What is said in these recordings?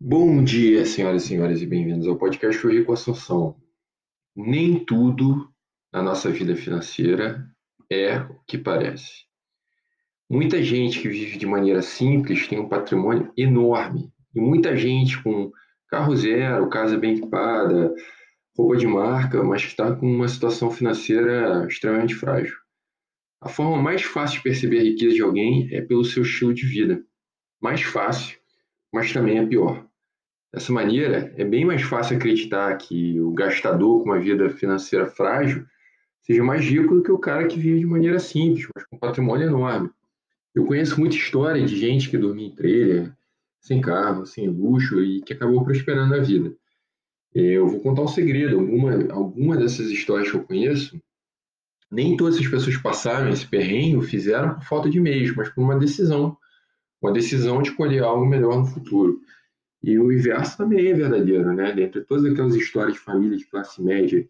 Bom dia, senhoras e senhores, e bem-vindos ao podcast Hoje com Assunção. Nem tudo na nossa vida financeira é o que parece. Muita gente que vive de maneira simples tem um patrimônio enorme. E muita gente com carro zero, casa bem equipada, roupa de marca, mas que está com uma situação financeira extremamente frágil. A forma mais fácil de perceber a riqueza de alguém é pelo seu estilo de vida. Mais fácil, mas também é pior. Dessa maneira, é bem mais fácil acreditar que o gastador com uma vida financeira frágil seja mais rico do que o cara que vive de maneira simples, mas com um patrimônio enorme. Eu conheço muita história de gente que dormia em trailer, sem carro, sem luxo e que acabou prosperando na vida. Eu vou contar um segredo. Alguma, alguma dessas histórias que eu conheço, nem todas as pessoas passaram esse perrengue, fizeram por falta de meios, mas por uma decisão. Uma decisão de colher algo melhor no futuro. E o inverso também é verdadeiro, né? Dentre todas aquelas histórias de família de classe média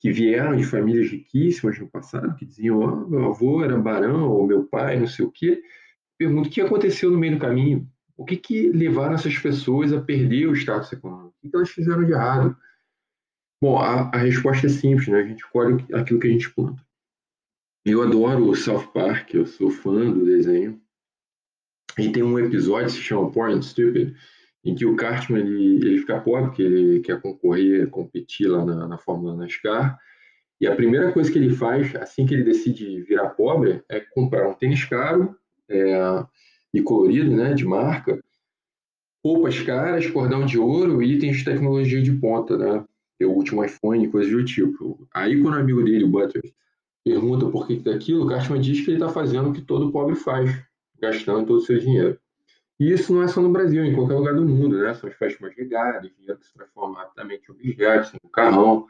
que vieram de famílias riquíssimas no passado, que diziam, oh, meu avô era barão, ou meu pai, não sei o quê, pergunto o que aconteceu no meio do caminho? O que, que levaram essas pessoas a perder o status econômico? O que elas fizeram de errado? Bom, a, a resposta é simples, né? A gente colhe aquilo que a gente planta. Eu adoro o South Park, eu sou fã do desenho. E tem um episódio que se chama Porn Stupid, em que o Cartman ele, ele fica pobre, porque ele quer concorrer, competir lá na, na Fórmula NASCAR, e a primeira coisa que ele faz, assim que ele decide virar pobre, é comprar um tênis caro é, e colorido, né, de marca, roupas caras, cordão de ouro e itens de tecnologia de ponta, né, o último iPhone, coisas do tipo. Aí quando o amigo dele, o Butters, pergunta por que daquilo, o Cartman diz que ele está fazendo o que todo pobre faz, gastando todo o seu dinheiro. E isso não é só no Brasil, em qualquer lugar do mundo, né? São as festas ligadas, dinheiro que se transforma rapidamente em objetos, em carrão.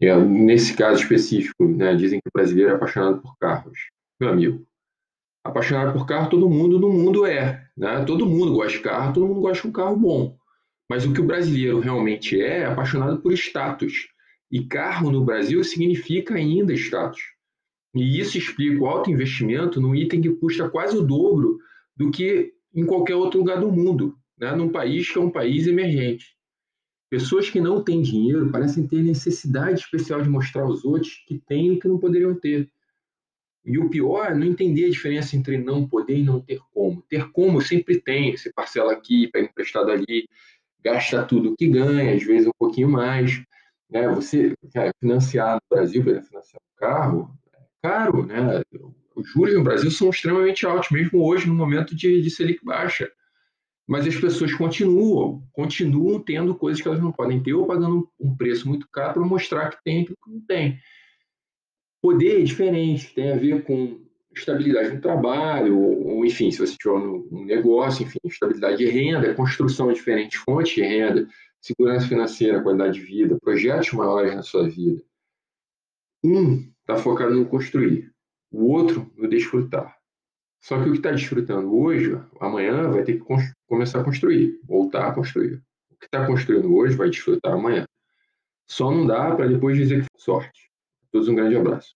É, nesse caso específico, né, dizem que o brasileiro é apaixonado por carros. Meu amigo, apaixonado por carro todo mundo no mundo é. Né? Todo mundo gosta de carro, todo mundo gosta de um carro bom. Mas o que o brasileiro realmente é, é apaixonado por status. E carro no Brasil significa ainda status. E isso explica o alto investimento num item que custa quase o dobro do que em qualquer outro lugar do mundo, né? num país que é um país emergente. Pessoas que não têm dinheiro parecem ter necessidade especial de mostrar aos outros que têm o que não poderiam ter. E o pior é não entender a diferença entre não poder e não ter como. Ter como sempre tem, você parcela aqui, pega emprestado ali, gasta tudo que ganha, às vezes um pouquinho mais. Né? Você cara, financiar no Brasil, financiar um carro, é caro, né? Os juros no Brasil são extremamente altos, mesmo hoje, no momento de, de Selic baixa. Mas as pessoas continuam, continuam tendo coisas que elas não podem ter, ou pagando um preço muito caro para mostrar que tem aquilo que não tem. Poder é diferente, tem a ver com estabilidade no trabalho, ou, enfim, se você tiver um negócio, enfim, estabilidade de renda, construção de diferentes fontes de renda, segurança financeira, qualidade de vida, projetos maiores na sua vida. Um está focado no construir, o outro no desfrutar. Só que o que está desfrutando hoje, amanhã vai ter que começar a construir, voltar a construir. O que está construindo hoje vai desfrutar amanhã. Só não dá para depois dizer que sorte. Todos um grande abraço.